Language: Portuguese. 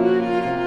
Música